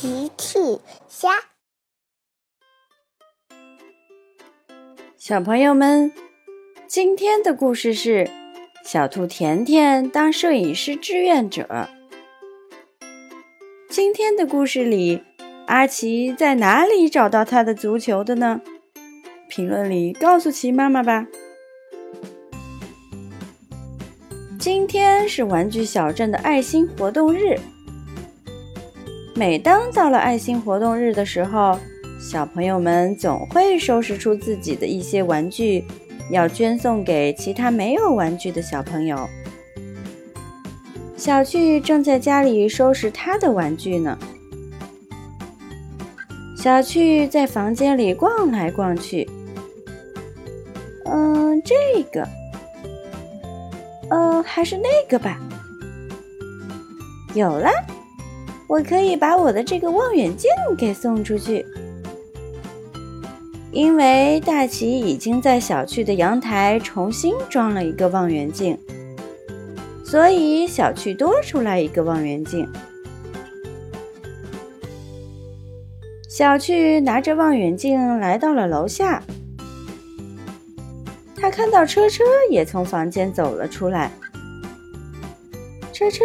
奇趣虾，小朋友们，今天的故事是小兔甜甜当摄影师志愿者。今天的故事里，阿奇在哪里找到他的足球的呢？评论里告诉奇妈妈吧。今天是玩具小镇的爱心活动日。每当到了爱心活动日的时候，小朋友们总会收拾出自己的一些玩具，要捐送给其他没有玩具的小朋友。小趣正在家里收拾他的玩具呢。小趣在房间里逛来逛去，嗯，这个，嗯，还是那个吧。有了。我可以把我的这个望远镜给送出去，因为大奇已经在小趣的阳台重新装了一个望远镜，所以小趣多出来一个望远镜。小趣拿着望远镜来到了楼下，他看到车车也从房间走了出来，车车。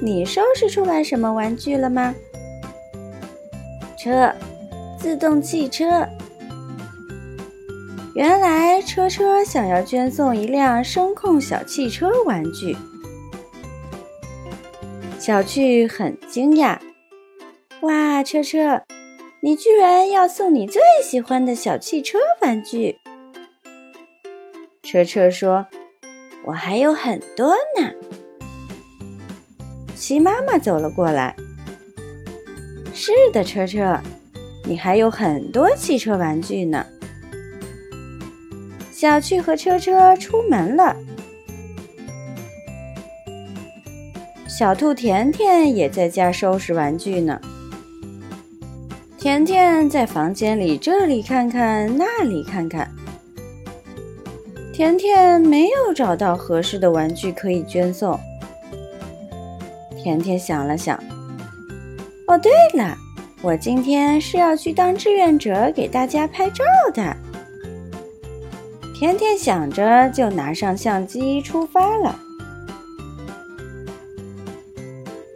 你收拾出来什么玩具了吗？车，自动汽车。原来车车想要捐送一辆声控小汽车玩具。小趣很惊讶，哇，车车，你居然要送你最喜欢的小汽车玩具？车车说：“我还有很多呢。”齐妈妈走了过来。是的，车车，你还有很多汽车玩具呢。小趣和车车出门了。小兔甜甜也在家收拾玩具呢。甜甜在房间里这里看看，那里看看。甜甜没有找到合适的玩具可以捐送。甜甜想了想，哦，对了，我今天是要去当志愿者，给大家拍照的。甜甜想着，就拿上相机出发了。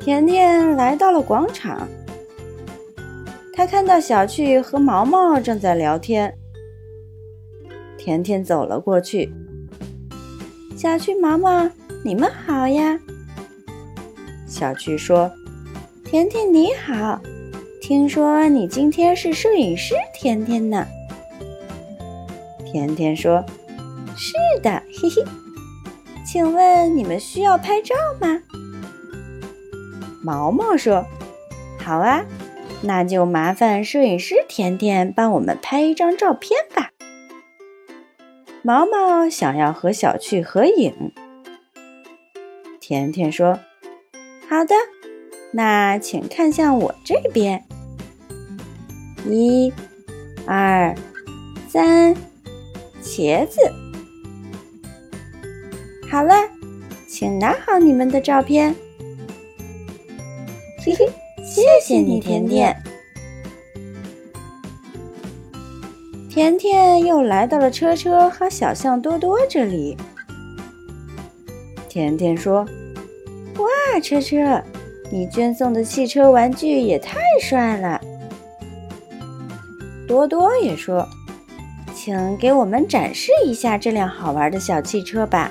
甜甜来到了广场，她看到小趣和毛毛正在聊天。甜甜走了过去，小趣、毛毛，你们好呀。小趣说：“甜甜你好，听说你今天是摄影师甜甜呢。”甜甜说：“是的，嘿嘿。请问你们需要拍照吗？”毛毛说：“好啊，那就麻烦摄影师甜甜帮我们拍一张照片吧。”毛毛想要和小趣合影，甜甜说。好的，那请看向我这边。一、二、三，茄子。好了，请拿好你们的照片。嘿嘿，谢谢你，甜甜。甜甜又来到了车车和小象多多这里。甜甜说。车车，你捐赠的汽车玩具也太帅了！多多也说：“请给我们展示一下这辆好玩的小汽车吧。”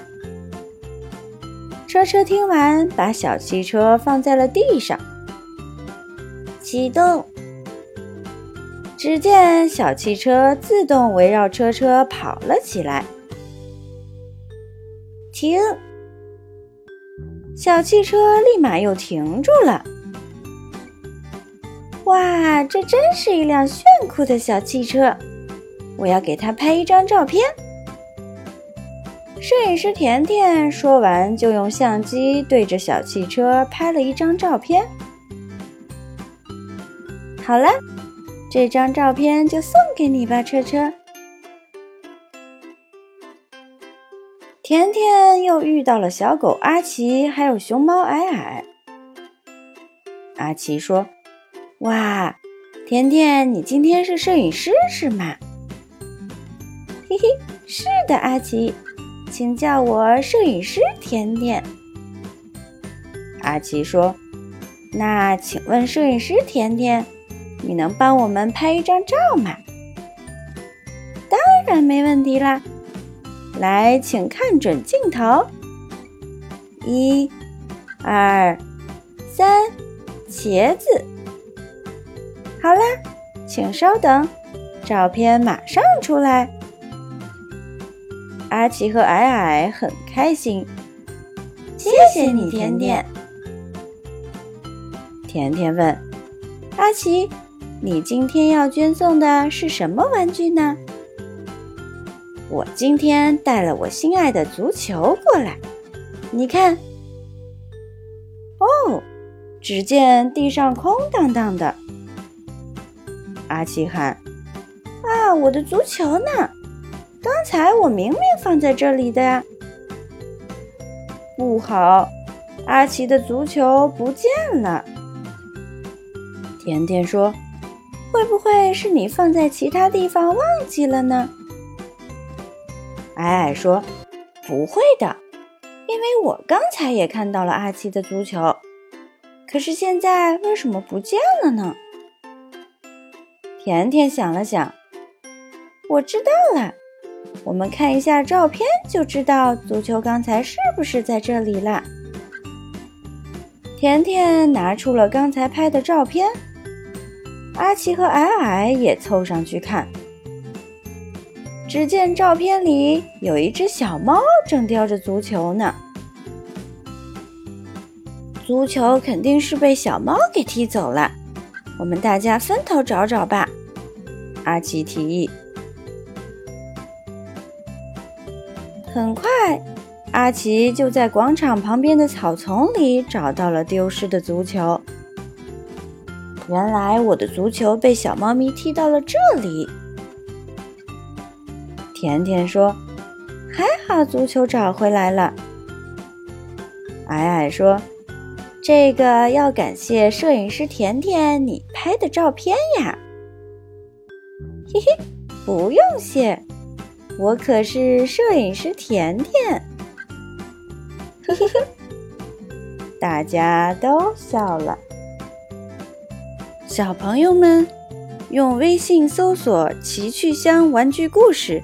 车车听完，把小汽车放在了地上，启动。只见小汽车自动围绕车车跑了起来。停。小汽车立马又停住了。哇，这真是一辆炫酷的小汽车！我要给它拍一张照片。摄影师甜甜说完，就用相机对着小汽车拍了一张照片。好了，这张照片就送给你吧，车车。甜甜又遇到了小狗阿奇，还有熊猫矮矮。阿奇说：“哇，甜甜，你今天是摄影师是吗？嘿嘿，是的，阿奇，请叫我摄影师甜甜。阿奇说：“那请问摄影师甜甜，你能帮我们拍一张照吗？”当然没问题啦！来，请看准镜头，一、二、三，茄子。好啦，请稍等，照片马上出来。阿奇和矮矮很开心，谢谢你，甜甜。甜甜问阿奇：“你今天要捐送的是什么玩具呢？”我今天带了我心爱的足球过来，你看。哦，只见地上空荡荡的。阿奇喊：“啊，我的足球呢？刚才我明明放在这里的呀！”不好，阿奇的足球不见了。甜甜说：“会不会是你放在其他地方忘记了呢？”矮矮说：“不会的，因为我刚才也看到了阿奇的足球，可是现在为什么不见了呢？”甜甜想了想，我知道了，我们看一下照片就知道足球刚才是不是在这里了。甜甜拿出了刚才拍的照片，阿奇和矮矮也凑上去看，只见照片里有一只小猫正叼着足球呢。足球肯定是被小猫给踢走了。我们大家分头找找吧，阿奇提议。很快，阿奇就在广场旁边的草丛里找到了丢失的足球。原来我的足球被小猫咪踢到了这里。甜甜说：“还好足球找回来了。”矮矮说。这个要感谢摄影师甜甜你拍的照片呀，嘿嘿，不用谢，我可是摄影师甜甜，嘿嘿嘿，大家都笑了。小朋友们，用微信搜索“奇趣箱玩具故事”，